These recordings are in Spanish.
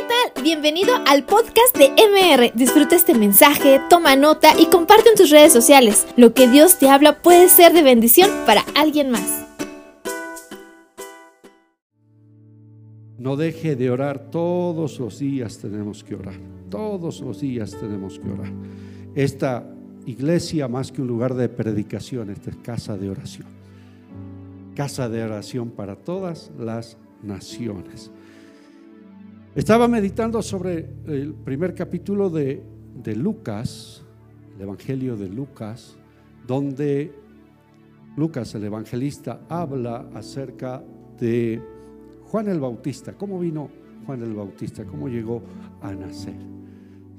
¿qué tal? Bienvenido al podcast de MR. Disfruta este mensaje, toma nota y comparte en tus redes sociales. Lo que Dios te habla puede ser de bendición para alguien más. No deje de orar, todos los días tenemos que orar, todos los días tenemos que orar. Esta iglesia, más que un lugar de predicación, esta es casa de oración. Casa de oración para todas las naciones. Estaba meditando sobre el primer capítulo de, de Lucas, el Evangelio de Lucas, donde Lucas, el evangelista, habla acerca de Juan el Bautista. ¿Cómo vino Juan el Bautista? ¿Cómo llegó a nacer?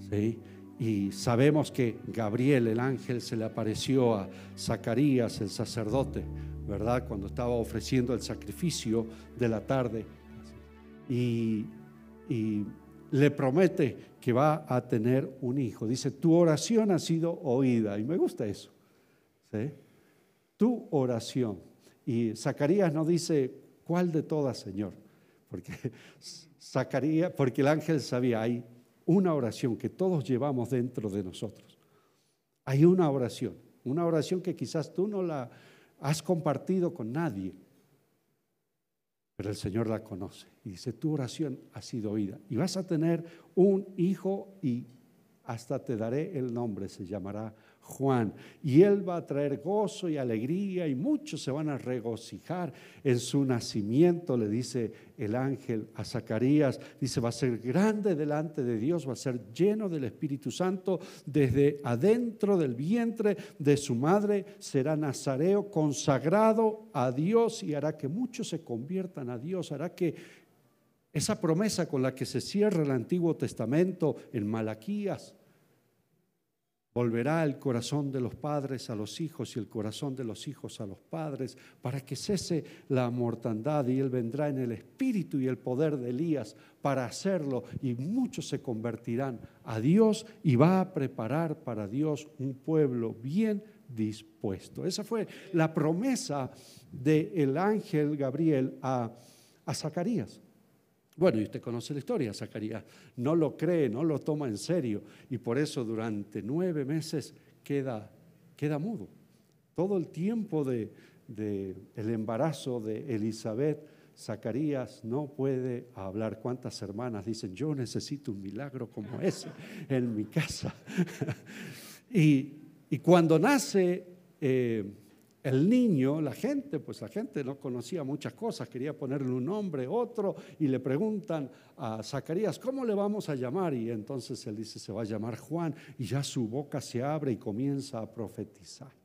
¿Sí? Y sabemos que Gabriel, el ángel, se le apareció a Zacarías, el sacerdote, ¿verdad? Cuando estaba ofreciendo el sacrificio de la tarde. Y y le promete que va a tener un hijo. Dice, tu oración ha sido oída. Y me gusta eso. Tu oración. Y Zacarías no dice, ¿cuál de todas, Señor? Porque Zacarías, porque el ángel sabía, hay una oración que todos llevamos dentro de nosotros. Hay una oración, una oración que quizás tú no la has compartido con nadie, pero el Señor la conoce. Y dice, tu oración ha sido oída. Y vas a tener un hijo y hasta te daré el nombre, se llamará Juan. Y él va a traer gozo y alegría y muchos se van a regocijar en su nacimiento, le dice el ángel a Zacarías. Dice, va a ser grande delante de Dios, va a ser lleno del Espíritu Santo desde adentro del vientre de su madre. Será nazareo consagrado a Dios y hará que muchos se conviertan a Dios, hará que esa promesa con la que se cierra el Antiguo Testamento en Malaquías Volverá el corazón de los padres a los hijos y el corazón de los hijos a los padres para que cese la mortandad y Él vendrá en el espíritu y el poder de Elías para hacerlo y muchos se convertirán a Dios y va a preparar para Dios un pueblo bien dispuesto. Esa fue la promesa del ángel Gabriel a, a Zacarías. Bueno, y usted conoce la historia, Zacarías no lo cree, no lo toma en serio y por eso durante nueve meses queda, queda mudo. Todo el tiempo del de, el embarazo de Elizabeth, Zacarías no puede hablar. ¿Cuántas hermanas dicen, yo necesito un milagro como ese en mi casa? y, y, cuando nace... Eh, el niño, la gente, pues la gente no conocía muchas cosas, quería ponerle un nombre, otro, y le preguntan a Zacarías, ¿cómo le vamos a llamar? Y entonces él dice, se va a llamar Juan, y ya su boca se abre y comienza a profetizar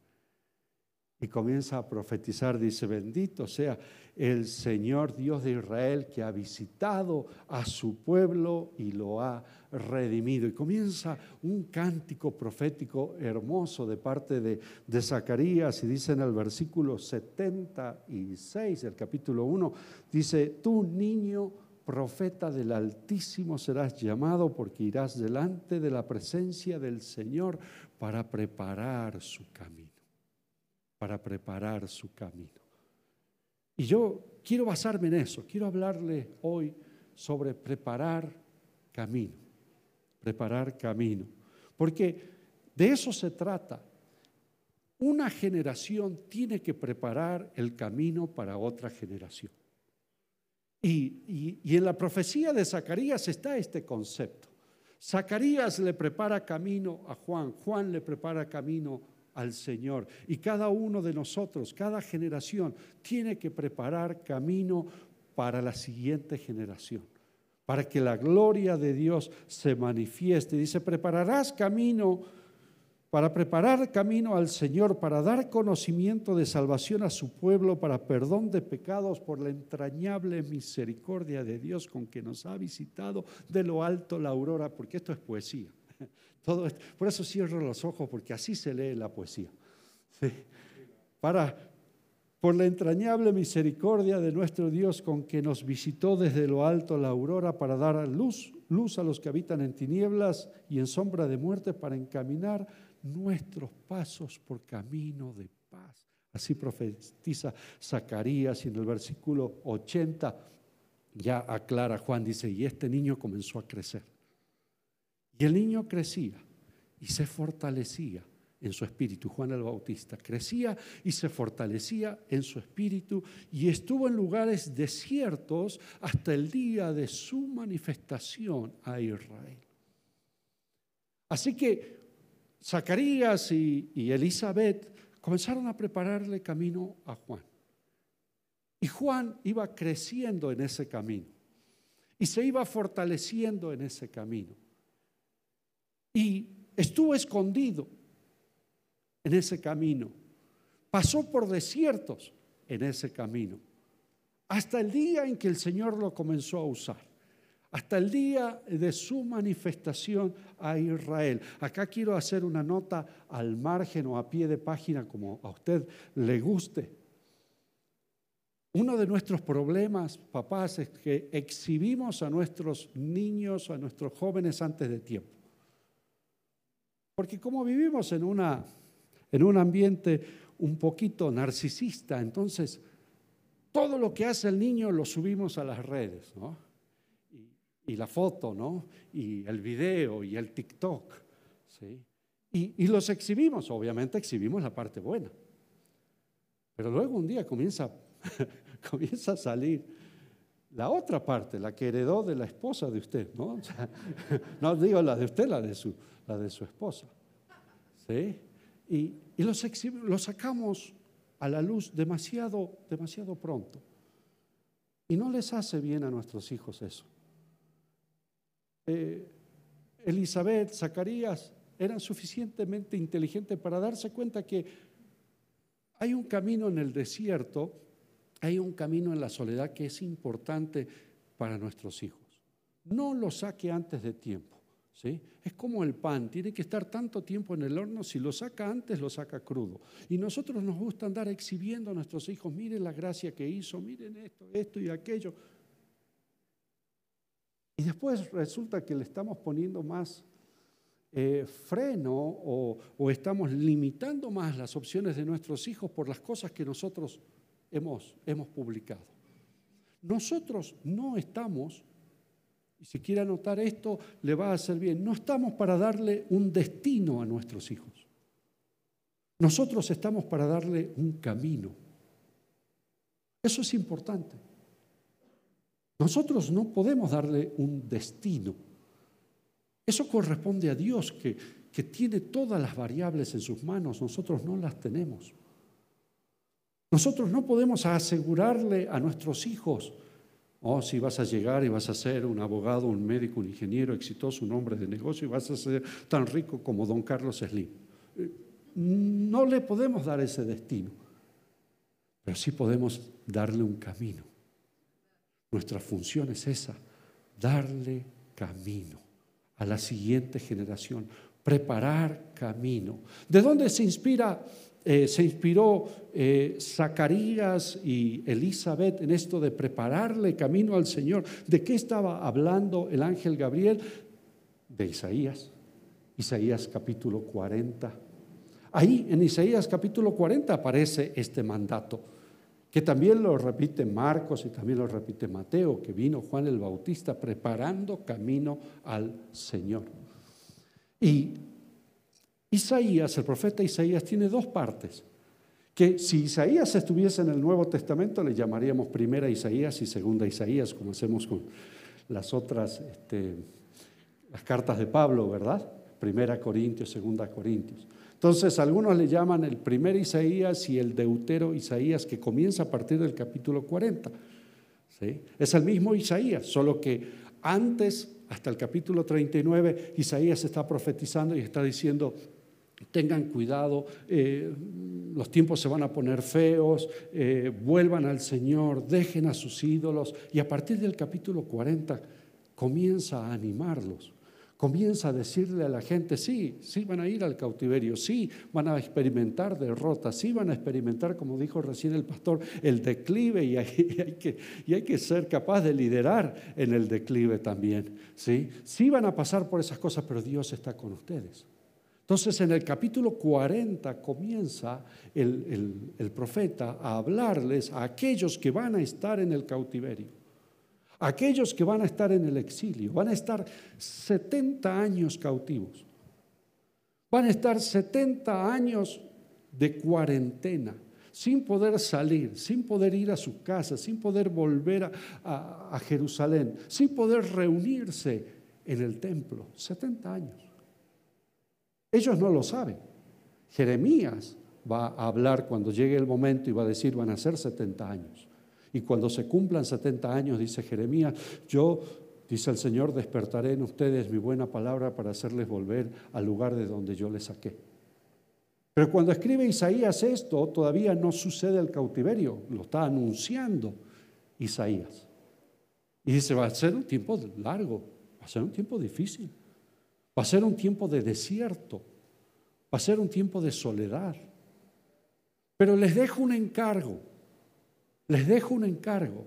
y comienza a profetizar, dice, bendito sea el Señor Dios de Israel que ha visitado a su pueblo y lo ha redimido. Y comienza un cántico profético hermoso de parte de, de Zacarías y dice en el versículo 76 del capítulo 1, dice, tú niño profeta del Altísimo serás llamado porque irás delante de la presencia del Señor para preparar su camino para preparar su camino. Y yo quiero basarme en eso, quiero hablarle hoy sobre preparar camino, preparar camino, porque de eso se trata. Una generación tiene que preparar el camino para otra generación. Y, y, en la profecía de Zacarías está este concepto. Zacarías le prepara camino a Juan, Juan le prepara camino al Señor. Y cada uno de nosotros, cada generación, tiene que preparar camino para la siguiente generación, para que la gloria de Dios se manifieste. Dice, prepararás camino para preparar camino al Señor, para dar conocimiento de salvación a su pueblo, para perdón de pecados por la entrañable misericordia de Dios con que nos ha visitado de lo alto la aurora, porque esto es poesía. Por eso cierro los ojos, porque así se lee la poesía. Para, por la entrañable misericordia de nuestro Dios con que nos visitó desde lo alto la aurora para dar luz, luz a los que habitan en tinieblas y en sombra de muerte, para encaminar nuestros pasos por camino de paz. Así profetiza Zacarías y en el versículo 80 ya aclara Juan, dice, y este niño comenzó a crecer. Y el niño crecía y se fortalecía en su espíritu. Juan el Bautista crecía y se fortalecía en su espíritu y estuvo en lugares desiertos hasta el día de su manifestación a Israel. Así que Zacarías y, y Elizabeth comenzaron a prepararle camino a Juan. Y Juan iba creciendo en ese camino y se iba fortaleciendo en ese camino. Y estuvo escondido en ese camino. Pasó por desiertos en ese camino. Hasta el día en que el Señor lo comenzó a usar. Hasta el día de su manifestación a Israel. Acá quiero hacer una nota al margen o a pie de página como a usted le guste. Uno de nuestros problemas, papás, es que exhibimos a nuestros niños, a nuestros jóvenes antes de tiempo. Porque como vivimos en una en un ambiente un poquito narcisista. Entonces, todo lo que hace el niño lo subimos a las redes, ¿no? Y, la foto, ¿no? Y el video y el TikTok, ¿sí? Y, y los exhibimos, obviamente exhibimos la parte buena. Pero luego un día comienza, comienza a salir la otra parte, la que heredó de la esposa de usted, ¿no? no digo la de usted, la de su, la de su esposa. ¿Sí? y, los, sacamos a la luz demasiado, demasiado pronto. Y no les hace bien a nuestros hijos eso. Eh, Elizabeth, Zacarías eran suficientemente inteligentes para darse cuenta que hay un camino en el desierto, hay un camino en la soledad que es importante para nuestros hijos. No lo saque antes de tiempo. Es como el pan, tiene que estar tanto tiempo en el horno, si lo saca antes, lo saca crudo. Y nosotros nos gusta andar exhibiendo a nuestros hijos, miren la gracia que hizo, miren esto, esto y aquello. Y después resulta que le estamos poniendo más eh, freno o, estamos limitando más las opciones de nuestros hijos por las cosas que nosotros hemos, hemos publicado. Nosotros no estamos y si quiere anotar esto, le va a hacer bien. No estamos para darle un destino a nuestros hijos. Nosotros estamos para darle un camino. Eso es importante. Nosotros no podemos darle un destino. Eso corresponde a Dios que, que tiene todas las variables en sus manos. Nosotros no las tenemos. Nosotros no podemos asegurarle a nuestros hijos Oh, si vas a llegar y vas a ser un abogado, un médico, un ingeniero exitoso, un hombre de negocio y vas a ser tan rico como don Carlos Slim. Eh, no le podemos dar ese destino, pero sí podemos darle un camino. Nuestra función es esa, darle camino a la siguiente generación, preparar camino. ¿De dónde se inspira eh, se inspiró eh, Zacarías y Elizabeth en esto de prepararle camino al Señor. ¿De qué estaba hablando el ángel Gabriel? De Isaías. Isaías capítulo 40. Ahí en Isaías capítulo 40 aparece este mandato, que también lo repite Marcos y también lo repite Mateo, que vino Juan el Bautista preparando camino al Señor. Y Isaías, el profeta Isaías, tiene dos partes. Que si Isaías estuviese en el Nuevo Testamento, le llamaríamos primera Isaías y segunda Isaías, como hacemos con las otras, este, las cartas de Pablo, ¿verdad? Primera Corintios, segunda Corintios. Entonces, algunos le llaman el primer Isaías y el deutero Isaías, que comienza a partir del capítulo 40. ¿sí? Es el mismo Isaías, solo que antes, hasta el capítulo 39, Isaías está profetizando y está diciendo, tengan cuidado, eh, los tiempos se van a poner feos, eh, vuelvan al Señor, dejen a sus ídolos. Y a partir del capítulo 40 comienza a animarlos, comienza a decirle a la gente, sí, sí van a ir al cautiverio, sí van a experimentar derrotas, sí van a experimentar, como dijo recién el pastor, el declive y hay, que, y hay que ser capaz de liderar en el declive también. Sí, sí van a pasar por esas cosas, pero Dios está con ustedes. Entonces en el capítulo 40 comienza el, profeta a hablarles a aquellos que van a estar en el cautiverio, Aquellos que van a estar en el exilio, van a estar 70 años cautivos, van a estar 70 años de cuarentena, sin poder salir, sin poder ir a su casa, sin poder volver a, Jerusalén, sin poder reunirse en el templo. 70 años. Ellos no lo saben. Jeremías va a hablar cuando llegue el momento y va a decir, van a ser 70 años. Y cuando se cumplan 70 años, dice Jeremías, yo, dice el Señor, despertaré en ustedes mi buena palabra para hacerles volver al lugar de donde yo les saqué. Pero cuando escribe Isaías esto, todavía no sucede el cautiverio, lo está anunciando Isaías. Y dice, va a ser un tiempo largo, va a ser un tiempo difícil, va a ser un tiempo de desierto, va a ser un tiempo de soledad. Pero les dejo un encargo, les dejo un encargo.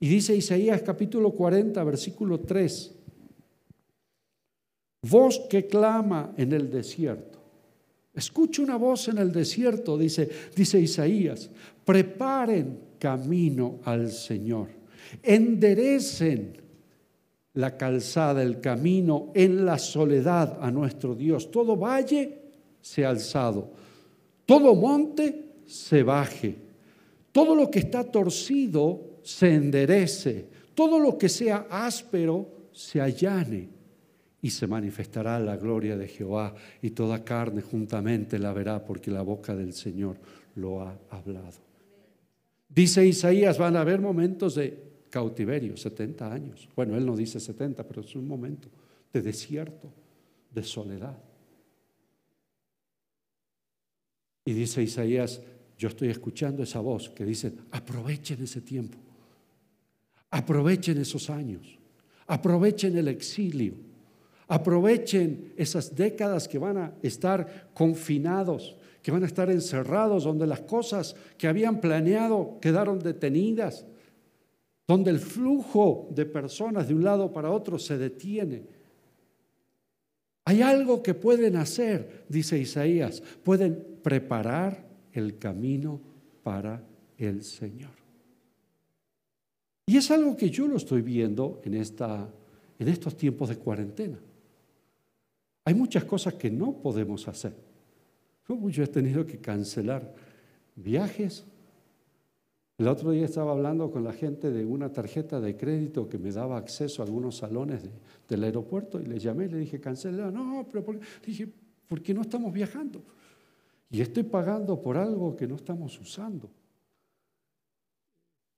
Y dice Isaías capítulo 40, versículo 3, voz que clama en el desierto. Escucha una voz en el desierto, dice, dice Isaías, preparen camino al Señor, enderecen la calzada, el camino en la soledad a nuestro Dios. Todo valle se ha alzado, todo monte se baje, todo lo que está torcido se enderece, todo lo que sea áspero se allane y se manifestará la gloria de Jehová y toda carne juntamente la verá porque la boca del Señor lo ha hablado. Dice Isaías, van a haber momentos de cautiverio, 70 años. Bueno, él no dice 70, pero es un momento de desierto, de soledad. Y dice Isaías, yo estoy escuchando esa voz que dice, aprovechen ese tiempo, aprovechen esos años, aprovechen el exilio Aprovechen esas décadas que van a estar confinados, que van a estar encerrados, donde las cosas que habían planeado quedaron detenidas, donde el flujo de personas de un lado para otro se detiene. Hay algo que pueden hacer, dice Isaías, pueden preparar el camino para el Señor. Y es algo que yo lo estoy viendo en, esta, en estos tiempos de cuarentena. Hay muchas cosas que no podemos hacer. Yo he tenido que cancelar viajes. El otro día estaba hablando con la gente de una tarjeta de crédito que me daba acceso a algunos salones del aeropuerto y le llamé y le dije, cancela. No, pero ¿por dije, ¿por qué no estamos viajando? Y estoy pagando por algo que no estamos usando.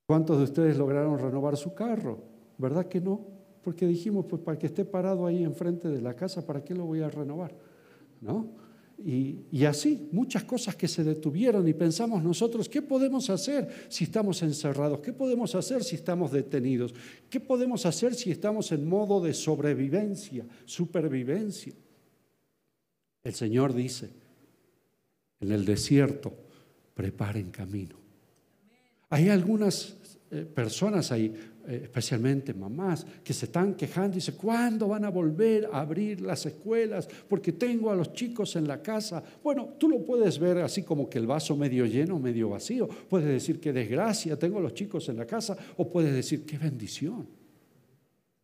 ¿Cuántos de ustedes lograron renovar su carro? ¿Verdad que no? porque dijimos, pues para que esté parado ahí enfrente de la casa, ¿para qué lo voy a renovar? ¿No? Y, así, muchas cosas que se detuvieron y pensamos nosotros, ¿qué podemos hacer si estamos encerrados? ¿Qué podemos hacer si estamos detenidos? ¿Qué podemos hacer si estamos en modo de sobrevivencia, supervivencia? El Señor dice, en el desierto, preparen camino. Hay algunas eh, personas ahí, eh, especialmente mamás, que se están quejando y dicen, ¿cuándo van a volver a abrir las escuelas? Porque tengo a los chicos en la casa. Bueno, tú lo puedes ver así como que el vaso medio lleno, medio vacío. Puedes decir, qué desgracia, tengo a los chicos en la casa. O puedes decir, qué bendición.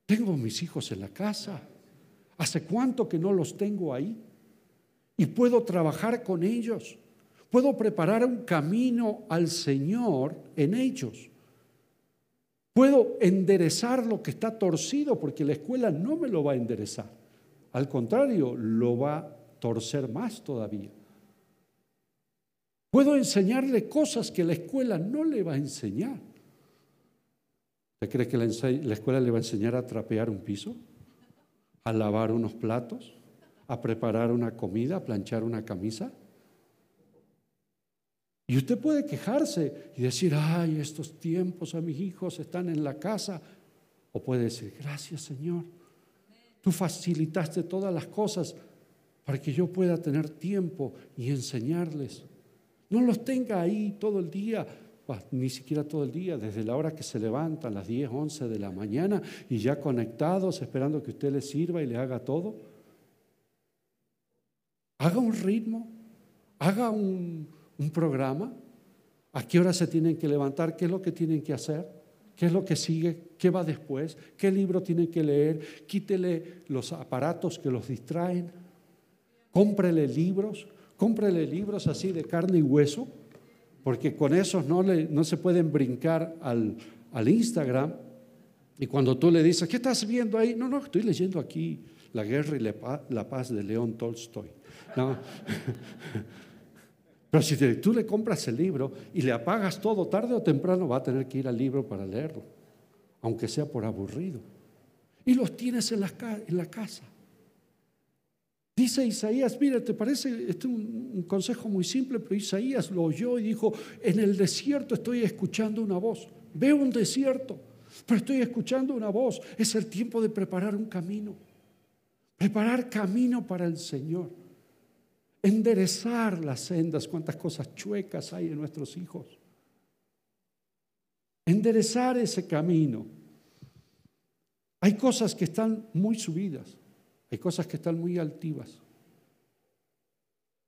Tengo a mis hijos en la casa. ¿Hace cuánto que no los tengo ahí? Y puedo trabajar con ellos. Puedo preparar un camino al Señor en ellos. Puedo enderezar lo que está torcido porque la escuela no me lo va a enderezar. Al contrario, lo va a torcer más todavía. Puedo enseñarle cosas que la escuela no le va a enseñar. ¿Usted cree que la, la escuela le va a enseñar a trapear un piso? ¿A lavar unos platos? ¿A preparar una comida? ¿A planchar una camisa? Y usted puede quejarse y decir, ay, estos tiempos a mis hijos están en la casa. O puede decir, gracias Señor, tú facilitaste todas las cosas para que yo pueda tener tiempo y enseñarles. No los tenga ahí todo el día, ni siquiera todo el día, desde la hora que se levantan, las 10, 11 de la mañana, y ya conectados, esperando que usted les sirva y le haga todo. Haga un ritmo, haga un, un programa, a qué hora se tienen que levantar, qué es lo que tienen que hacer. ¿Qué es lo que sigue? ¿Qué va después? ¿Qué libro tiene que leer? Quítele los aparatos que los distraen. Cómprele libros. Cómprele libros así de carne y hueso, porque con esos no, le, no se pueden brincar al, al Instagram. Y cuando tú le dices, ¿qué estás viendo ahí? No, no, estoy leyendo aquí La guerra y la paz de León Tolstoy. No. Pero si tú le compras el libro y le apagas todo, tarde o temprano va a tener que ir al libro para leerlo, aunque sea por aburrido. Y los tienes en la, casa. Dice Isaías, mira, te parece, este es un, un consejo muy simple, pero Isaías lo oyó y dijo, en el desierto estoy escuchando una voz. Veo un desierto, pero estoy escuchando una voz. Es el tiempo de preparar un camino. Preparar camino para el Señor enderezar las sendas, cuántas cosas chuecas hay en nuestros hijos. Enderezar ese camino. Hay cosas que están muy subidas, hay cosas que están muy altivas,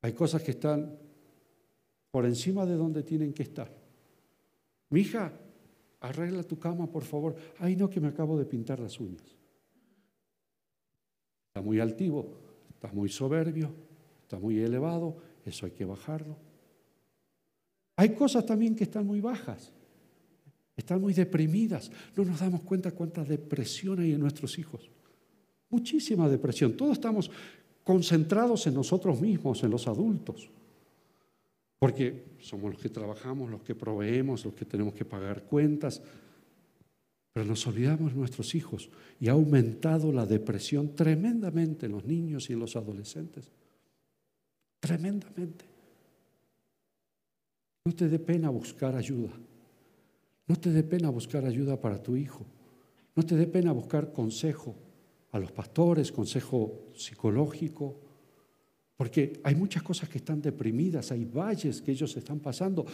hay cosas que están por encima de donde tienen que estar. Mi hija, arregla tu cama, por favor. Ay, no, que me acabo de pintar las uñas. Está muy altivo, está muy soberbio, está muy elevado, eso hay que bajarlo. Hay cosas también que están muy bajas, están muy deprimidas. No nos damos cuenta cuánta depresión hay en nuestros hijos. Muchísima depresión. Todos estamos concentrados en nosotros mismos, en los adultos. Porque somos los que trabajamos, los que proveemos, los que tenemos que pagar cuentas. Pero nos olvidamos de nuestros hijos y ha aumentado la depresión tremendamente en los niños y en los adolescentes tremendamente. No te dé pena buscar ayuda. No te dé pena buscar ayuda para tu hijo. No te dé pena buscar consejo a los pastores, consejo psicológico, porque hay muchas cosas que están deprimidas, hay valles que ellos están pasando.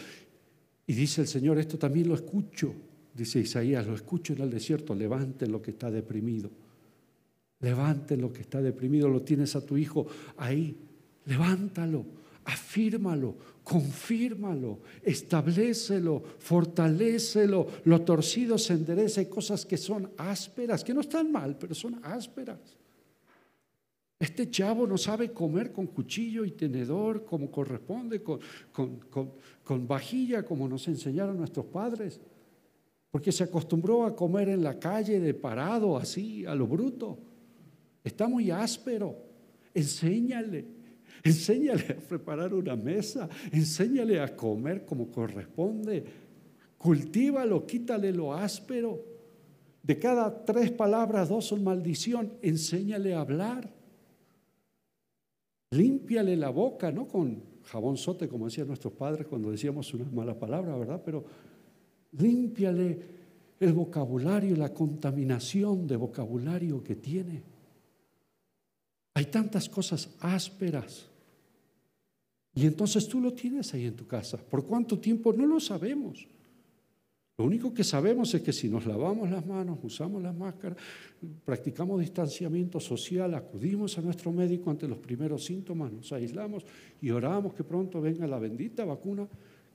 Y dice el Señor, esto también lo escucho, dice Isaías, lo escucho en el desierto, levanten lo que está deprimido. Levanten lo que está deprimido, lo tienes a tu hijo ahí Levántalo, afírmalo, confírmalo, establecelo, fortalecelo. Lo torcido se endereza. Hay cosas que son ásperas, que no están mal, pero son ásperas. Este chavo no sabe comer con cuchillo y tenedor como corresponde, con, con, vajilla como nos enseñaron nuestros padres, porque se acostumbró a comer en la calle de parado, así, a lo bruto. Está muy áspero. Enséñale, Enséñale a preparar una mesa, enséñale a comer como corresponde, cultívalo, quítale lo áspero. De cada tres palabras, dos son maldición, enséñale a hablar. Límpiale la boca, no con jabón sote, como decían nuestros padres cuando decíamos una mala palabra, ¿verdad? Pero límpiale el vocabulario, la contaminación de vocabulario que tiene. Hay tantas cosas ásperas y entonces tú lo tienes ahí en tu casa. ¿Por cuánto tiempo? No lo sabemos. Lo único que sabemos es que si nos lavamos las manos, usamos las máscaras, practicamos distanciamiento social, acudimos a nuestro médico ante los primeros síntomas, nos aislamos y oramos que pronto venga la bendita vacuna,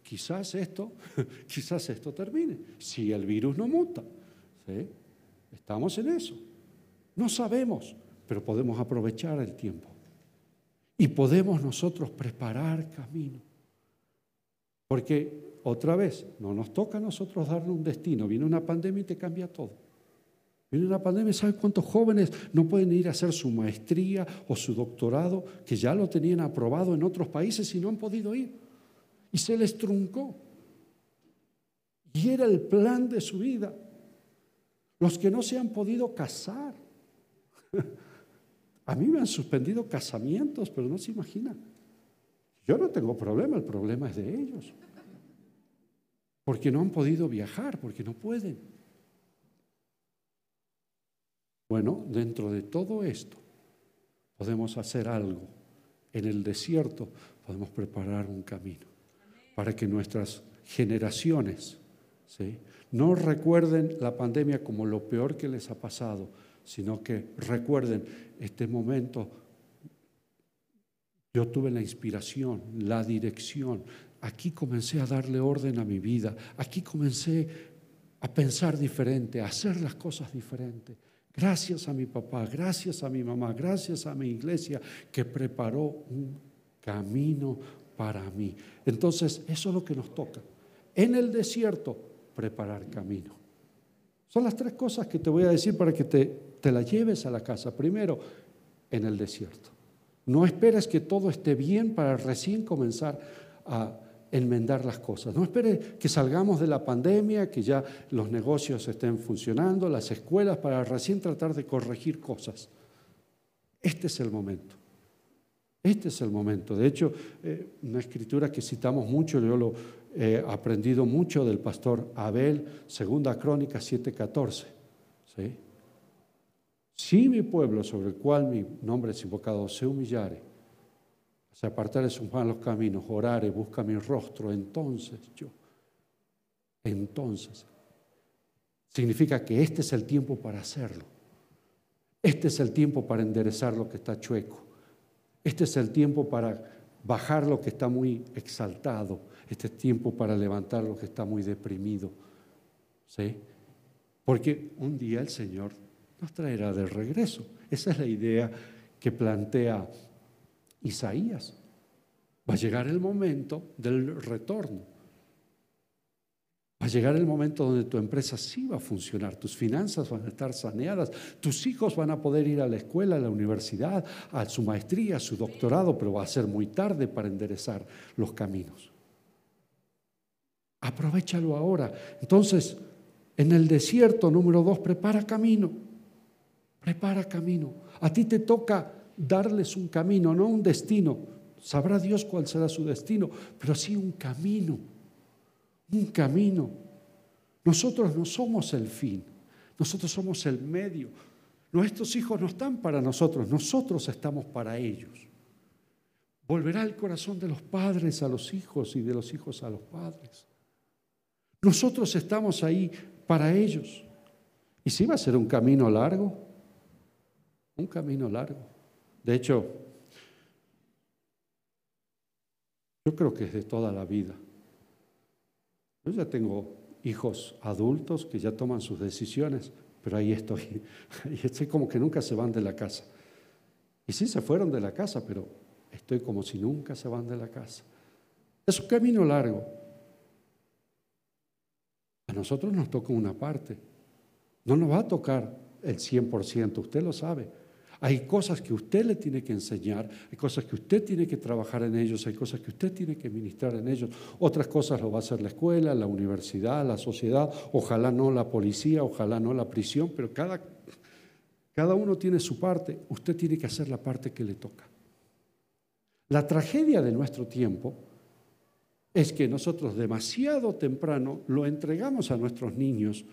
quizás esto, quizás esto termine, si el virus no muta. Estamos en eso. No sabemos, pero podemos aprovechar el tiempo. Y podemos nosotros preparar camino. Porque otra vez, no nos toca a nosotros darle un destino. Viene una pandemia y te cambia todo. Viene una pandemia, ¿sabes cuántos jóvenes no pueden ir a hacer su maestría o su doctorado que ya lo tenían aprobado en otros países y no han podido ir? Y se les truncó. Y era el plan de su vida. Los que no se han podido casar. A mí me han suspendido casamientos, pero no se imaginan. Yo no tengo problema, el problema es de ellos. Porque no han podido viajar, porque no pueden. Bueno, dentro de todo esto podemos hacer algo. En el desierto podemos preparar un camino para que nuestras generaciones no recuerden la pandemia como lo peor que les ha pasado, sino que recuerden este momento. Yo tuve la inspiración, la dirección. Aquí comencé a darle orden a mi vida. Aquí comencé a pensar diferente, a hacer las cosas diferentes. Gracias a mi papá, gracias a mi mamá, gracias a mi iglesia que preparó un camino para mí. Entonces, eso es lo que nos toca. En el desierto, preparar camino. Son las tres cosas que te voy a decir para que te, te la lleves a la casa. Primero, en el desierto. No esperes que todo esté bien para recién comenzar a enmendar las cosas. No espere que salgamos de la pandemia, que ya los negocios estén funcionando, las escuelas, para recién tratar de corregir cosas. Este es el momento. Este es el momento. De hecho, eh, una escritura que citamos mucho, yo lo he aprendido mucho del pastor Abel, segunda crónica 7:14. ¿sí? Si mi pueblo sobre el cual mi nombre es invocado se humillare, se apartare sus malos caminos, orare, busca mi rostro, entonces yo, entonces, significa que este es el tiempo para hacerlo. Este es el tiempo para enderezar lo que está chueco. Este es el tiempo para bajar lo que está muy exaltado. Este es tiempo para levantar lo que está muy deprimido. ¿Sí? Porque un día el Señor nos traerá de regreso. Esa es la idea que plantea Isaías. Va a llegar el momento del retorno. Va a llegar el momento donde tu empresa sí va a funcionar, tus finanzas van a estar saneadas, tus hijos van a poder ir a la escuela, a la universidad, a su maestría, a su doctorado, pero va a ser muy tarde para enderezar los caminos. Aprovechalo ahora. Entonces, en el desierto número dos, prepara camino. Prepara camino. A ti te toca darles un camino, no un destino. Sabrá Dios cuál será su destino, pero sí un camino, un camino. Nosotros no somos el fin, nosotros somos el medio. Nuestros hijos no están para nosotros, nosotros estamos para ellos. Volverá el corazón de los padres a los hijos y de los hijos a los padres. Nosotros estamos ahí para ellos. Y si va a ser un camino largo, un camino largo. De hecho, yo creo que es de toda la vida. Yo ya tengo hijos adultos que ya toman sus decisiones, pero ahí estoy. Y estoy como que nunca se van de la casa. Y sí se fueron de la casa, pero estoy como si nunca se van de la casa. Es un camino largo. A nosotros nos toca una parte. No nos va a tocar el 100%, usted lo sabe. Hay cosas que usted le tiene que enseñar, hay cosas que usted tiene que trabajar en ellos, hay cosas que usted tiene que ministrar en ellos. Otras cosas lo va a hacer la escuela, la universidad, la sociedad, ojalá no la policía, ojalá no la prisión, pero cada, cada uno tiene su parte, usted tiene que hacer la parte que le toca. La tragedia de nuestro tiempo es que nosotros demasiado temprano lo entregamos a nuestros niños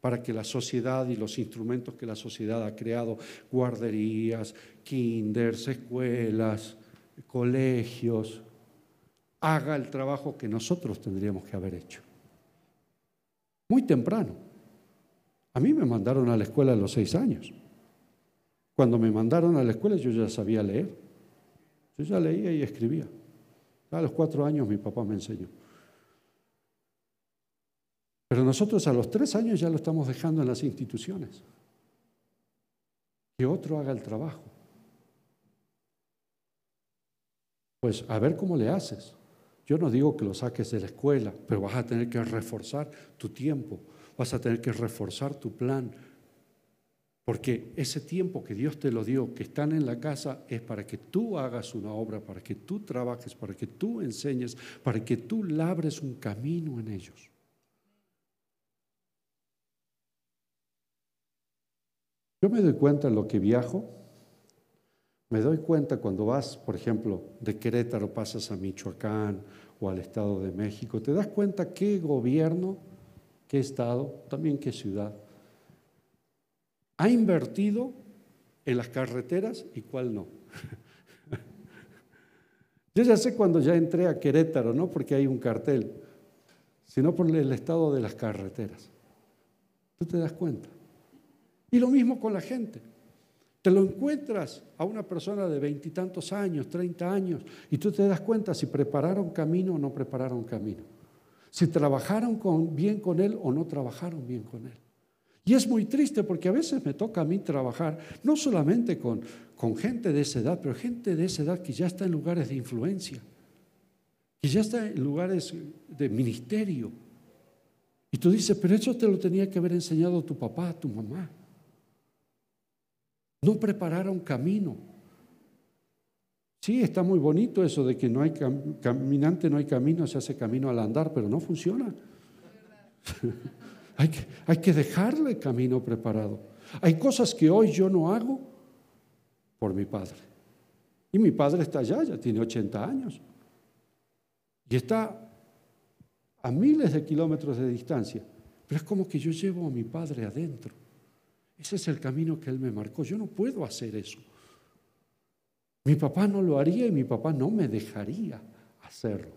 para que la sociedad y los instrumentos que la sociedad ha creado, guarderías, kinders, escuelas, colegios, haga el trabajo que nosotros tendríamos que haber hecho. Muy temprano. A mí me mandaron a la escuela a los seis años. Cuando me mandaron a la escuela yo ya sabía leer. Yo ya leía y escribía. A los cuatro años mi papá me enseñó. Pero nosotros a los tres años ya lo estamos dejando en las instituciones. Que otro haga el trabajo. Pues a ver cómo le haces. Yo no digo que lo saques de la escuela, pero vas a tener que reforzar tu tiempo, vas a tener que reforzar tu plan, porque ese tiempo que Dios te lo dio, que están en la casa, es para que tú hagas una obra, para que tú trabajes, para que tú enseñes, para que tú labres un camino en ellos. Yo me doy cuenta en lo que viajo, me doy cuenta cuando vas, por ejemplo, de Querétaro pasas a Michoacán o al Estado de México, te das cuenta qué gobierno, qué estado, también qué ciudad, ha invertido en las carreteras y cuál no. Yo ya sé cuando ya entré a Querétaro, no porque hay un cartel, sino por el estado de las carreteras. Tú te das cuenta. Y lo mismo con la gente. Te lo encuentras a una persona de veintitantos años, treinta años, y tú te das cuenta si prepararon camino o no prepararon camino. si trabajaron bien con Él o no trabajaron bien con Él. Y es muy triste porque a veces me toca a mí trabajar no solamente con, con gente de esa edad, pero gente de esa edad que ya está en lugares de influencia, que ya está en lugares de ministerio. Y tú dices, pero eso te lo tenía que haber enseñado tu papá, tu mamá. No prepararon camino. Sí, está muy bonito eso de que no hay caminante, no hay camino, se hace camino al andar, pero no funciona. hay, que, hay que dejarle camino preparado. Hay cosas que hoy yo no hago por mi padre. Y mi padre está allá, ya tiene 80 años. Y está a miles de kilómetros de distancia. Pero es como que yo llevo a mi padre adentro. Ese es el camino que él me marcó. Yo no puedo hacer eso. Mi papá no lo haría y mi papá no me dejaría hacerlo.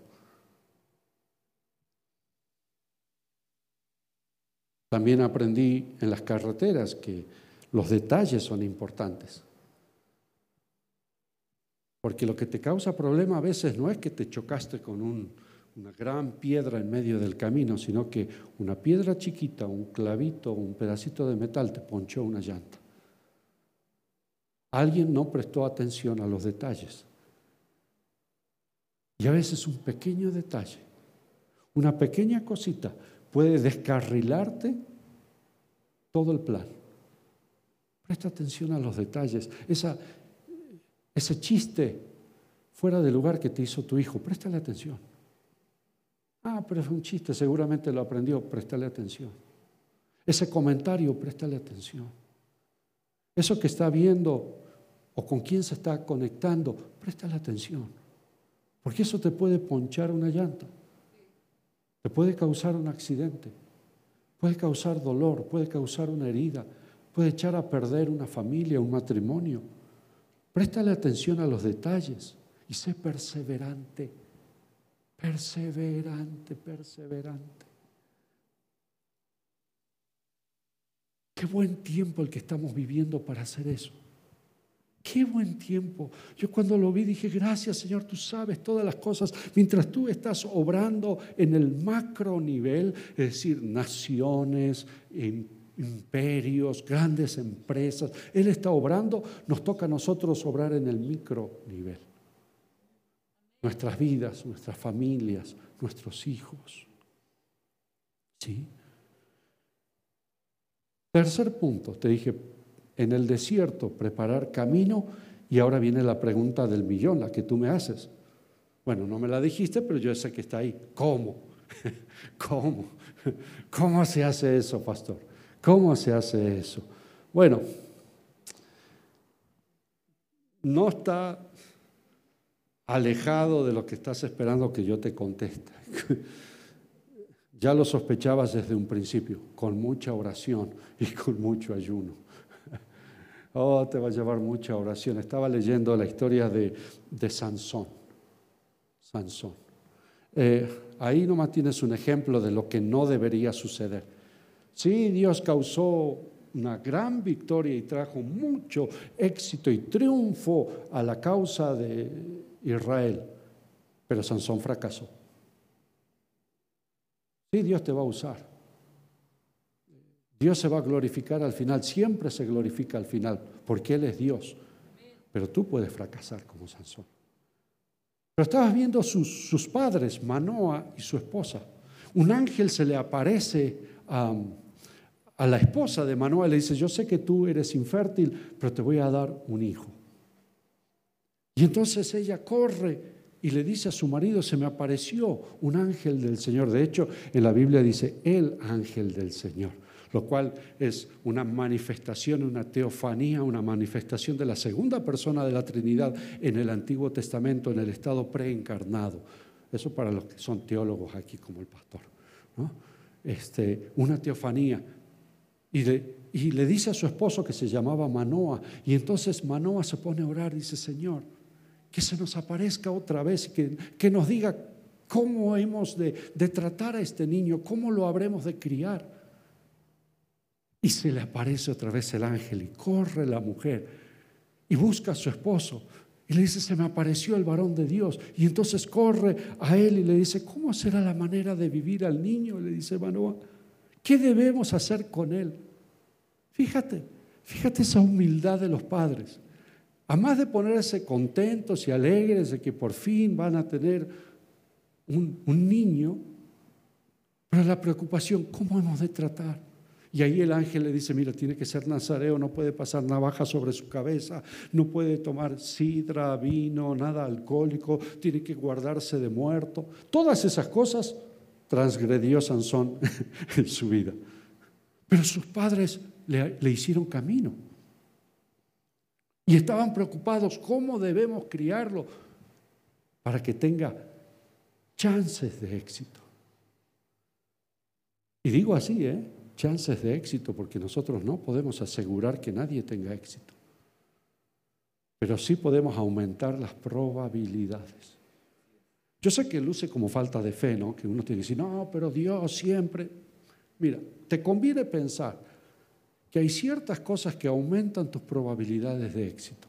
También aprendí en las carreteras que los detalles son importantes. Porque lo que te causa problema a veces no es que te chocaste con una gran piedra en medio del camino, sino que una piedra chiquita, un clavito, un pedacito de metal te ponchó una llanta. Alguien no prestó atención a los detalles. Y a veces un pequeño detalle, una pequeña cosita puede descarrilarte todo el plan. Presta atención a los detalles. Esa, ese chiste fuera de lugar que te hizo tu hijo, préstale atención. Ah, pero es un chiste, seguramente lo aprendió, préstale atención. Ese comentario, préstale atención. Eso que está viendo o con quién se está conectando, préstale atención. Porque eso te puede ponchar una llanta, te puede causar un accidente, puede causar dolor, puede causar una herida, puede echar a perder una familia, un matrimonio. Préstale atención a los detalles y sé perseverante, perseverante, perseverante. Qué buen tiempo el que estamos viviendo para hacer eso. Qué buen tiempo. Yo cuando lo vi dije, gracias Señor, tú sabes todas las cosas. Mientras tú estás obrando en el macro nivel, es decir, naciones, imperios, grandes empresas, Él está obrando, nos toca a nosotros obrar en el micro nivel. Nuestras vidas, nuestras familias, nuestros hijos. ¿Sí? Tercer punto, te dije, en el desierto, preparar camino, y ahora viene la pregunta del millón, la que tú me haces. Bueno, no me la dijiste, pero yo sé que está ahí. ¿Cómo? ¿Cómo? ¿Cómo se hace eso, pastor? ¿Cómo se hace eso? Bueno, no está alejado de lo que estás esperando que yo te conteste. Ya lo sospechabas desde un principio, con mucha oración y con mucho ayuno. Oh, te va a llevar mucha oración. Estaba leyendo la historia de, Sansón. Sansón. Eh, ahí nomás tienes un ejemplo de lo que no debería suceder. Sí, Dios causó una gran victoria y trajo mucho éxito y triunfo a la causa de Israel, pero Sansón fracasó. Sí, Dios te va a usar. Dios se va a glorificar al final, siempre se glorifica al final, porque Él es Dios. Pero tú puedes fracasar como Sansón. Pero estabas viendo sus, sus padres, Manoa y su esposa. Un ángel se le aparece a, a la esposa de Manoa y le dice, yo sé que tú eres infértil, pero te voy a dar un hijo. Y entonces ella corre y le dice a su marido, se me apareció un ángel del Señor. De hecho, en la Biblia dice, el ángel del Señor lo cual es una manifestación, una teofanía, una manifestación de la segunda persona de la Trinidad en el Antiguo Testamento, en el estado preencarnado. Eso para los que son teólogos aquí, como el pastor. Este, una teofanía. Y, y le dice a su esposo que se llamaba Manoa, y entonces Manoa se pone a orar dice, Señor, que se nos aparezca otra vez, que, que nos diga cómo hemos de, de tratar a este niño, cómo lo habremos de criar. Y se le aparece otra vez el ángel y corre la mujer y busca a su esposo y le dice, se me apareció el varón de Dios. Y entonces corre a él y le dice, ¿cómo será la manera de vivir al niño? Le dice Manoa, ¿qué debemos hacer con él? Fíjate, fíjate esa humildad de los padres. A más de ponerse contentos y alegres de que por fin van a tener un, niño, pero la preocupación, ¿cómo hemos de tratar? Y ahí el ángel le dice, mira, tiene que ser nazareo, no puede pasar navaja sobre su cabeza, no puede tomar sidra, vino, nada alcohólico, tiene que guardarse de muerto. Todas esas cosas transgredió Sansón en su vida. Pero sus padres le hicieron camino. Y estaban preocupados, ¿cómo debemos criarlo para que tenga chances de éxito? Y digo así, ¿eh? chances de éxito, porque nosotros no podemos asegurar que nadie tenga éxito. Pero sí podemos aumentar las probabilidades. Yo sé que luce como falta de fe, ¿no? Que uno tiene que decir, no, pero Dios siempre. Mira, te conviene pensar que hay ciertas cosas que aumentan tus probabilidades de éxito.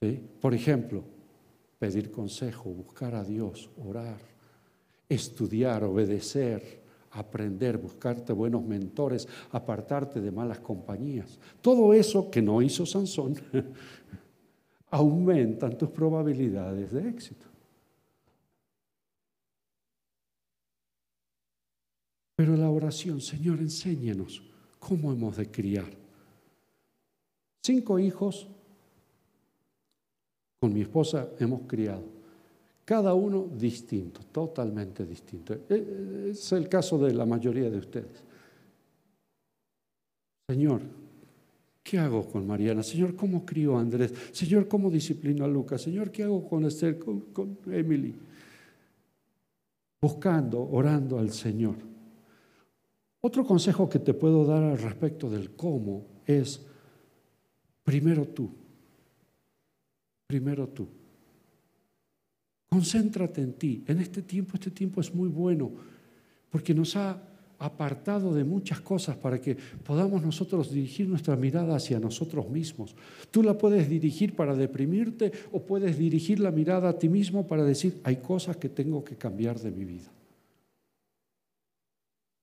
¿Sí? Por ejemplo, pedir consejo, buscar a Dios, orar, estudiar, obedecer, aprender, buscarte buenos mentores, apartarte de malas compañías. Todo eso que no hizo Sansón aumentan tus probabilidades de éxito. Pero la oración, Señor, enséñanos cómo hemos de criar. Cinco hijos con mi esposa hemos criado cada uno distinto, totalmente distinto. E, e, es el caso de la mayoría de ustedes. Señor, ¿qué hago con Mariana? Señor, ¿cómo crío a Andrés? Señor, ¿cómo disciplino a Lucas? Señor, ¿qué hago con Esther, con, con Emily? Buscando, orando al Señor. Otro consejo que te puedo dar al respecto del cómo es, primero tú, primero tú. Concéntrate en ti. En este tiempo, este tiempo es muy bueno porque nos ha apartado de muchas cosas para que podamos nosotros dirigir nuestra mirada hacia nosotros mismos. Tú la puedes dirigir para deprimirte o puedes dirigir la mirada a ti mismo para decir, hay cosas que tengo que cambiar de mi vida.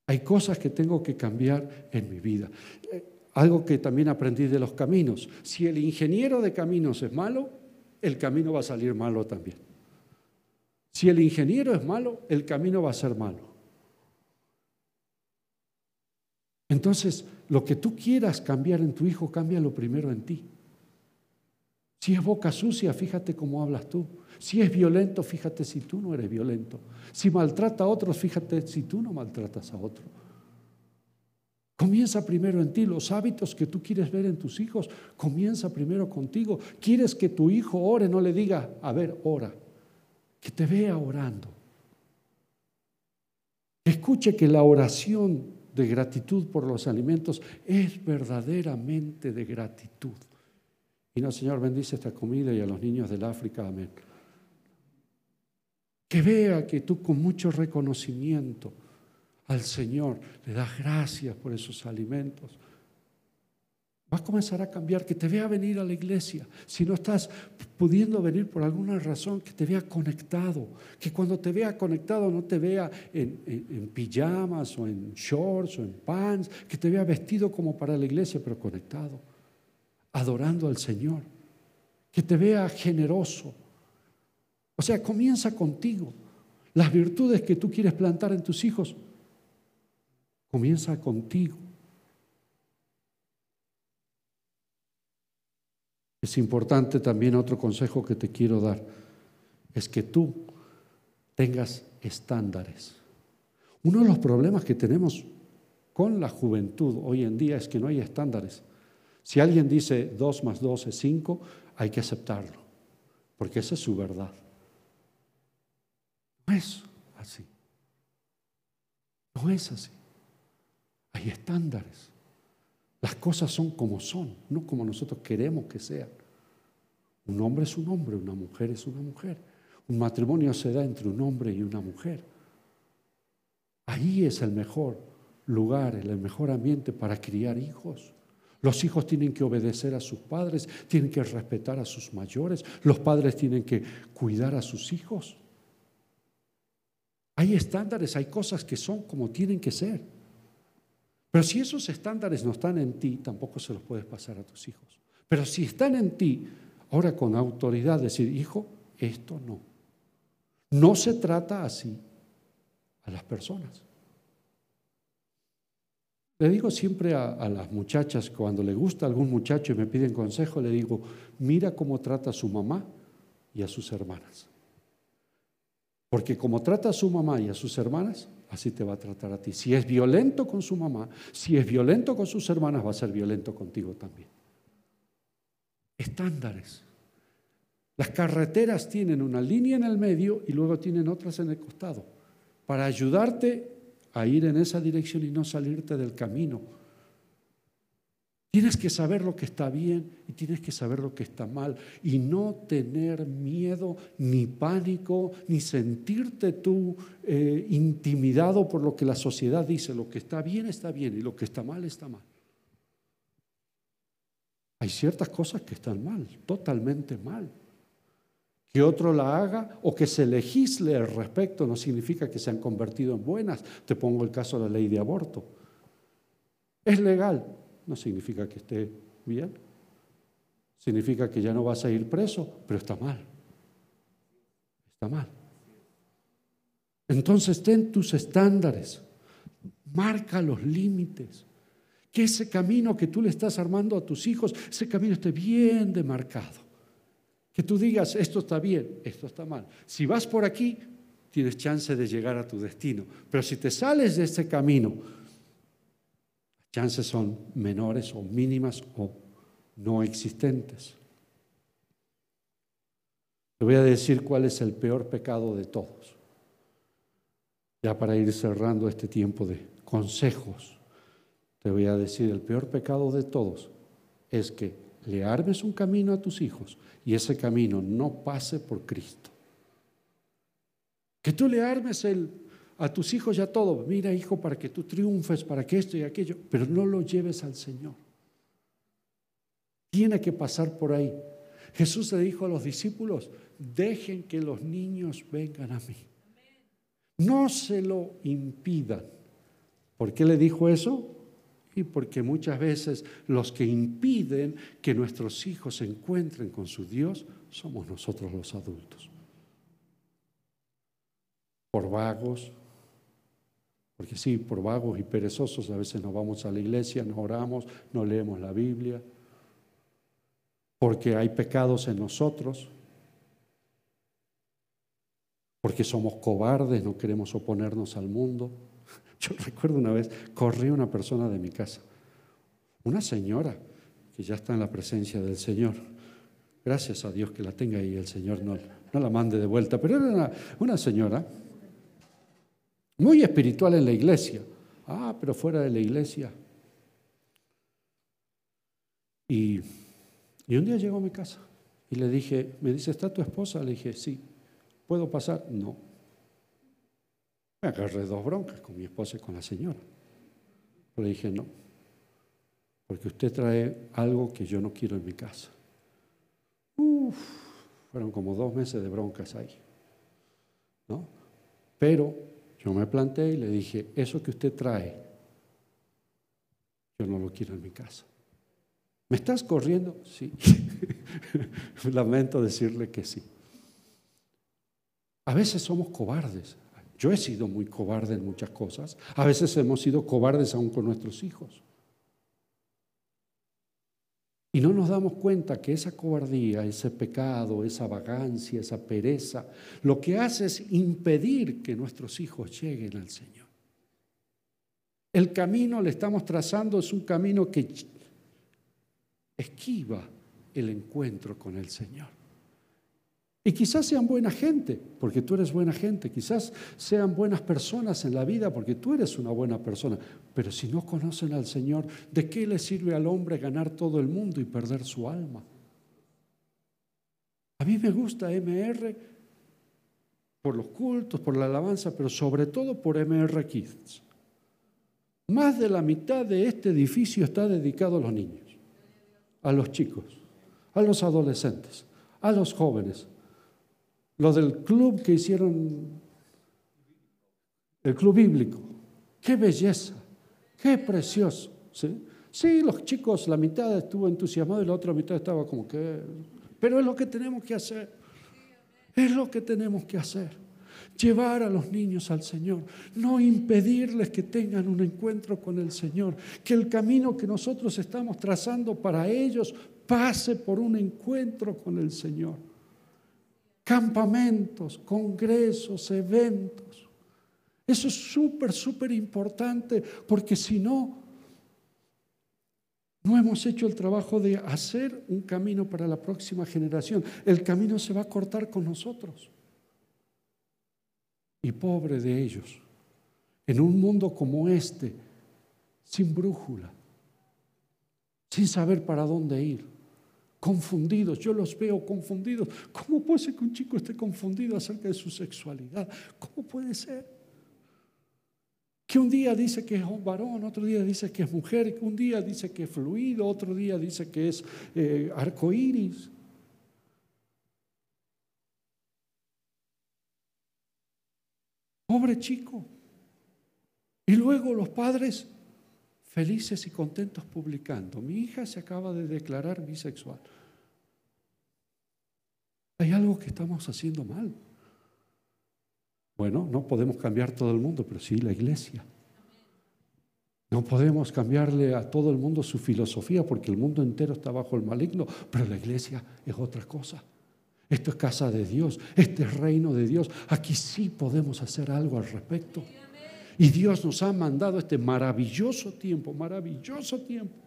Hay cosas que tengo que cambiar en mi vida. Eh, algo que también aprendí de los caminos. Si el ingeniero de caminos es malo, el camino va a salir malo también. Si el ingeniero es malo, el camino va a ser malo. Entonces, lo que tú quieras cambiar en tu hijo, cámbialo primero en ti. Si es boca sucia, fíjate cómo hablas tú. Si es violento, fíjate si tú no eres violento. Si maltrata a otros, fíjate si tú no maltratas a otro. Comienza primero en ti. Los hábitos que tú quieres ver en tus hijos, comienza primero contigo. ¿Quieres que tu hijo ore? No le diga, a ver, ora que te vea orando. Escuche que la oración de gratitud por los alimentos es verdaderamente de gratitud. Y no, Señor, bendice esta comida y a los niños del África, amén. Que vea que tú con mucho reconocimiento al Señor le das gracias por esos alimentos va a comenzar a cambiar, que te vea venir a la iglesia. Si no estás pudiendo venir por alguna razón, que te vea conectado. Que cuando te vea conectado no te vea en, en, pijamas o en shorts o en pants, que te vea vestido como para la iglesia, pero conectado, adorando al Señor. Que te vea generoso. O sea, comienza contigo. Las virtudes que tú quieres plantar en tus hijos, comienza contigo. Es importante también otro consejo que te quiero dar, es que tú tengas estándares. Uno de los problemas que tenemos con la juventud hoy en día es que no hay estándares. Si alguien dice 2 más 2 es 5, hay que aceptarlo, porque esa es su verdad. No es así. No es así. Hay estándares. Las cosas son como son, no como nosotros queremos que sean. Un hombre es un hombre, una mujer es una mujer. Un matrimonio se da entre un hombre y una mujer. Ahí es el mejor lugar, el mejor ambiente para criar hijos. Los hijos tienen que obedecer a sus padres, tienen que respetar a sus mayores, los padres tienen que cuidar a sus hijos. Hay estándares, hay cosas que son como tienen que ser. Pero si esos estándares no están en ti, tampoco se los puedes pasar a tus hijos. Pero si están en ti, ahora con autoridad decir, hijo, esto no. No se trata así a las personas. Le digo siempre a, las muchachas, cuando le gusta algún muchacho y me piden consejo, le digo, mira cómo trata a su mamá y a sus hermanas. Porque como trata a su mamá y a sus hermanas, así te va a tratar a ti. Si es violento con su mamá, si es violento con sus hermanas, va a ser violento contigo también. Estándares. Las carreteras tienen una línea en el medio y luego tienen otras en el costado para ayudarte a ir en esa dirección y no salirte del camino. Tienes que saber lo que está bien y tienes que saber lo que está mal y no tener miedo, ni pánico, ni sentirte tú eh, intimidado por lo que la sociedad dice. Lo que está bien está bien y lo que está mal está mal. Hay ciertas cosas que están mal, totalmente mal. Que otro la haga o que se legisle al respecto no significa que se han convertido en buenas. Te pongo el caso de la ley de aborto. Es legal, no significa que esté bien. Significa que ya no vas a ir preso, pero está mal. Está mal. Entonces ten tus estándares, marca los límites. Que ese camino que tú le estás armando a tus hijos, ese camino esté bien demarcado. Que tú digas, esto está bien, esto está mal. Si vas por aquí, tienes chance de llegar a tu destino. Pero si te sales de ese camino, las chances son menores o mínimas o no existentes. Te voy a decir cuál es el peor pecado de todos. Ya para ir cerrando este tiempo de consejos, te voy a decir, el peor pecado de todos es que le armes un camino a tus hijos y ese camino no pase por Cristo. Que tú le armes el, a tus hijos ya todo, mira hijo, para que tú triunfes, para que esto y aquello, pero no lo lleves al Señor. Tiene que pasar por ahí. Jesús le dijo a los discípulos, dejen que los niños vengan a mí. No se lo impidan. ¿Por qué le dijo eso? Porque muchas veces los que impiden que nuestros hijos se encuentren con su Dios somos nosotros los adultos. Por vagos, porque sí, por vagos y perezosos a veces no vamos a la iglesia, no oramos, no leemos la Biblia, porque hay pecados en nosotros, porque somos cobardes, no queremos oponernos al mundo. Yo recuerdo una vez, corrí una persona de mi casa, una señora que ya está en la presencia del Señor. Gracias a Dios que la tenga ahí, el Señor no, no la mande de vuelta, pero era una, una señora muy espiritual en la iglesia. Ah, pero fuera de la iglesia. Y, y un día llegó a mi casa y le dije, me dice, ¿está tu esposa? Le dije, sí. ¿Puedo pasar? No. Me agarré dos broncas con mi esposa y con la señora. Le dije, no, porque usted trae algo que yo no quiero en mi casa. Uf, fueron como dos meses de broncas ahí. ¿no? Pero yo me planté y le dije, eso que usted trae, yo no lo quiero en mi casa. ¿Me estás corriendo? Sí. Lamento decirle que sí. A veces somos cobardes. Yo he sido muy cobarde en muchas cosas. A veces hemos sido cobardes aún con nuestros hijos. Y no nos damos cuenta que esa cobardía, ese pecado, esa vagancia, esa pereza, lo que hace es impedir que nuestros hijos lleguen al Señor. El camino le estamos trazando es un camino que esquiva el encuentro con el Señor. Y quizás sean buena gente, porque tú eres buena gente. Quizás sean buenas personas en la vida, porque tú eres una buena persona. Pero si no conocen al Señor, ¿de qué le sirve al hombre ganar todo el mundo y perder su alma? A mí me gusta MR por los cultos, por la alabanza, pero sobre todo por MR Kids. Más de la mitad de este edificio está dedicado a los niños. a los chicos, a los adolescentes, a los jóvenes. Lo del club que hicieron, el club bíblico. Qué belleza, qué precioso. ¿sí? sí, los chicos, la mitad estuvo entusiasmado y la otra mitad estaba como que... Pero es lo que tenemos que hacer. Es lo que tenemos que hacer. Llevar a los niños al Señor, no impedirles que tengan un encuentro con el Señor, que el camino que nosotros estamos trazando para ellos pase por un encuentro con el Señor. Campamentos, congresos, eventos. Eso es súper, súper importante, porque si no, no hemos hecho el trabajo de hacer un camino para la próxima generación. El camino se va a cortar con nosotros. Y pobre de ellos, en un mundo como este, sin brújula, sin saber para dónde ir, confundidos, yo los veo confundidos. ¿Cómo puede ser que un chico esté confundido acerca de su sexualidad? ¿Cómo puede ser? que un día dice que es un varón, otro día dice que es mujer, un día dice que es fluido, otro día dice que es eh, arcoíris. Pobre chico. Y luego los padres felices y contentos publicando. Mi hija se acaba de declarar bisexual. Hay algo que estamos haciendo mal. Bueno, no podemos cambiar todo el mundo, pero sí la iglesia. No podemos cambiarle a todo el mundo su filosofía porque el mundo entero está bajo el maligno, pero la iglesia es otra cosa. Esto es casa de Dios, este es reino de Dios. Aquí sí podemos hacer algo al respecto. Y Dios nos ha mandado este maravilloso tiempo, maravilloso tiempo,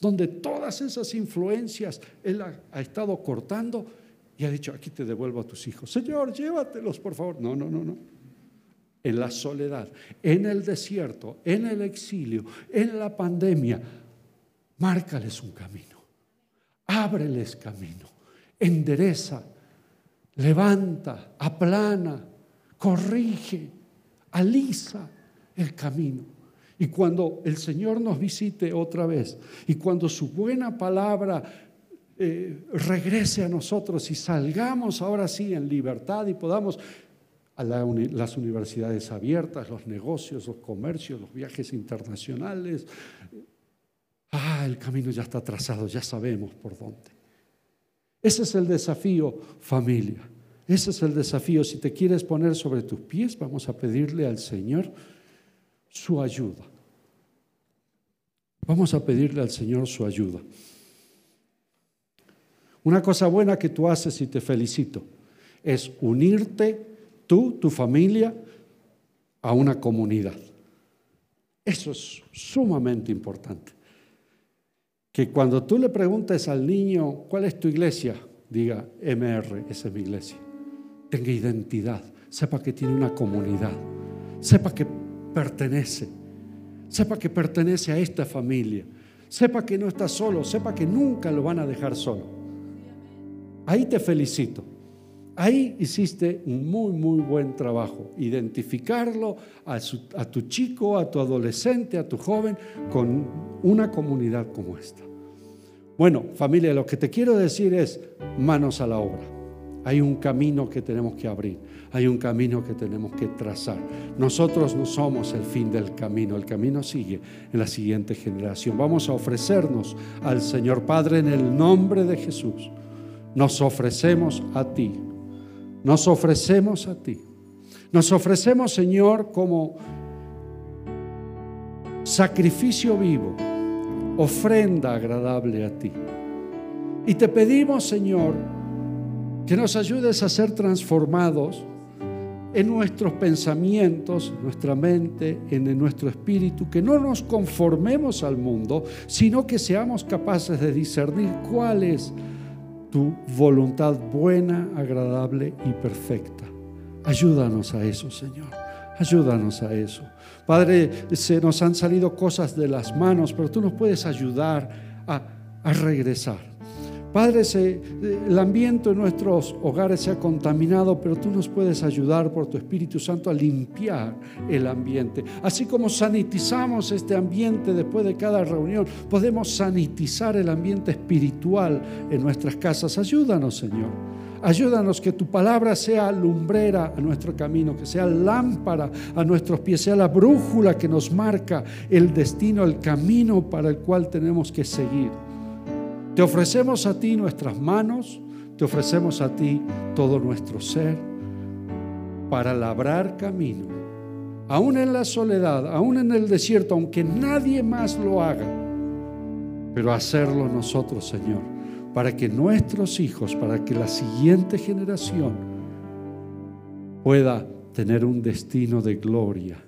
donde todas esas influencias Él ha, estado cortando y ha dicho, aquí te devuelvo a tus hijos. Señor, llévatelos, por favor. No, no, no, no en la soledad, en el desierto, en el exilio, en la pandemia, márcales un camino, ábreles camino, endereza, levanta, aplana, corrige, alisa el camino. Y cuando el Señor nos visite otra vez y cuando su buena palabra eh, regrese a nosotros y salgamos ahora sí en libertad y podamos a las universidades abiertas, los negocios, los comercios, los viajes internacionales. Ah, el camino ya está trazado, ya sabemos por dónde. Ese es el desafío, familia. Ese es el desafío. Si te quieres poner sobre tus pies, vamos a pedirle al Señor su ayuda. Vamos a pedirle al Señor su ayuda. Una cosa buena que tú haces y te felicito es unirte tú, tu familia, a una comunidad. Eso es sumamente importante. Que cuando tú le preguntes al niño, ¿cuál es tu iglesia? Diga, MR, esa es mi iglesia. Tenga identidad, sepa que tiene una comunidad, sepa que pertenece, sepa que pertenece a esta familia, sepa que no está solo, sepa que nunca lo van a dejar solo. Ahí te felicito. Ahí hiciste un muy, muy buen trabajo, identificarlo a, tu chico, a tu adolescente, a tu joven, con una comunidad como esta. Bueno, familia, lo que te quiero decir es manos a la obra. Hay un camino que tenemos que abrir, hay un camino que tenemos que trazar. Nosotros no somos el fin del camino, el camino sigue en la siguiente generación. Vamos a ofrecernos al Señor Padre en el nombre de Jesús. Nos ofrecemos a ti nos ofrecemos a ti. Nos ofrecemos, Señor, como sacrificio vivo, ofrenda agradable a ti. Y te pedimos, Señor, que nos ayudes a ser transformados en nuestros pensamientos, nuestra mente, en nuestro espíritu, que no nos conformemos al mundo, sino que seamos capaces de discernir cuál es tu voluntad buena, agradable y perfecta. Ayúdanos a eso, Señor. Ayúdanos a eso. Padre, se nos han salido cosas de las manos, pero tú nos puedes ayudar a, a regresar. Padre, el ambiente en nuestros hogares se ha contaminado, pero tú nos puedes ayudar por tu Espíritu Santo a limpiar el ambiente. Así como sanitizamos este ambiente después de cada reunión, podemos sanitizar el ambiente espiritual en nuestras casas. Ayúdanos, Señor. Ayúdanos que tu palabra sea lumbrera a nuestro camino, que sea lámpara a nuestros pies, sea la brújula que nos marca el destino, el camino para el cual tenemos que seguir. Te ofrecemos a ti nuestras manos, te ofrecemos a ti todo nuestro ser para labrar camino, aún en la soledad, aún en el desierto, aunque nadie más lo haga, pero hacerlo nosotros, Señor, para que nuestros hijos, para que la siguiente generación pueda tener un destino de gloria,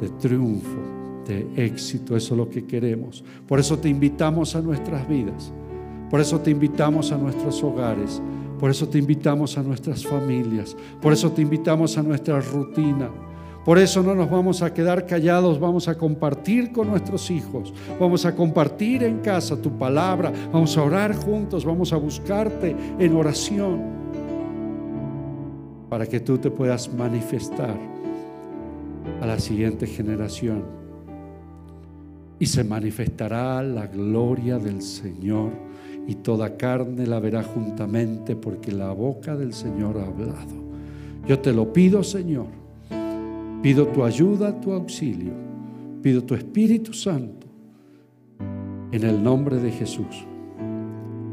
de triunfo, de éxito. Eso es lo que queremos. Por eso te invitamos a nuestras vidas por eso te invitamos a nuestros hogares, por eso te invitamos a nuestras familias, por eso te invitamos a nuestra rutina. Por eso no nos vamos a quedar callados, vamos a compartir con nuestros hijos, vamos a compartir en casa tu palabra, vamos a orar juntos, vamos a buscarte en oración para que tú te puedas manifestar a la siguiente generación. Y se manifestará la gloria del Señor y toda carne la verá juntamente porque la boca del Señor ha hablado. Yo te lo pido, Señor. Pido tu ayuda, tu auxilio. Pido tu Espíritu Santo. En el nombre de Jesús.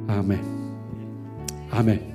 Amén. Amén.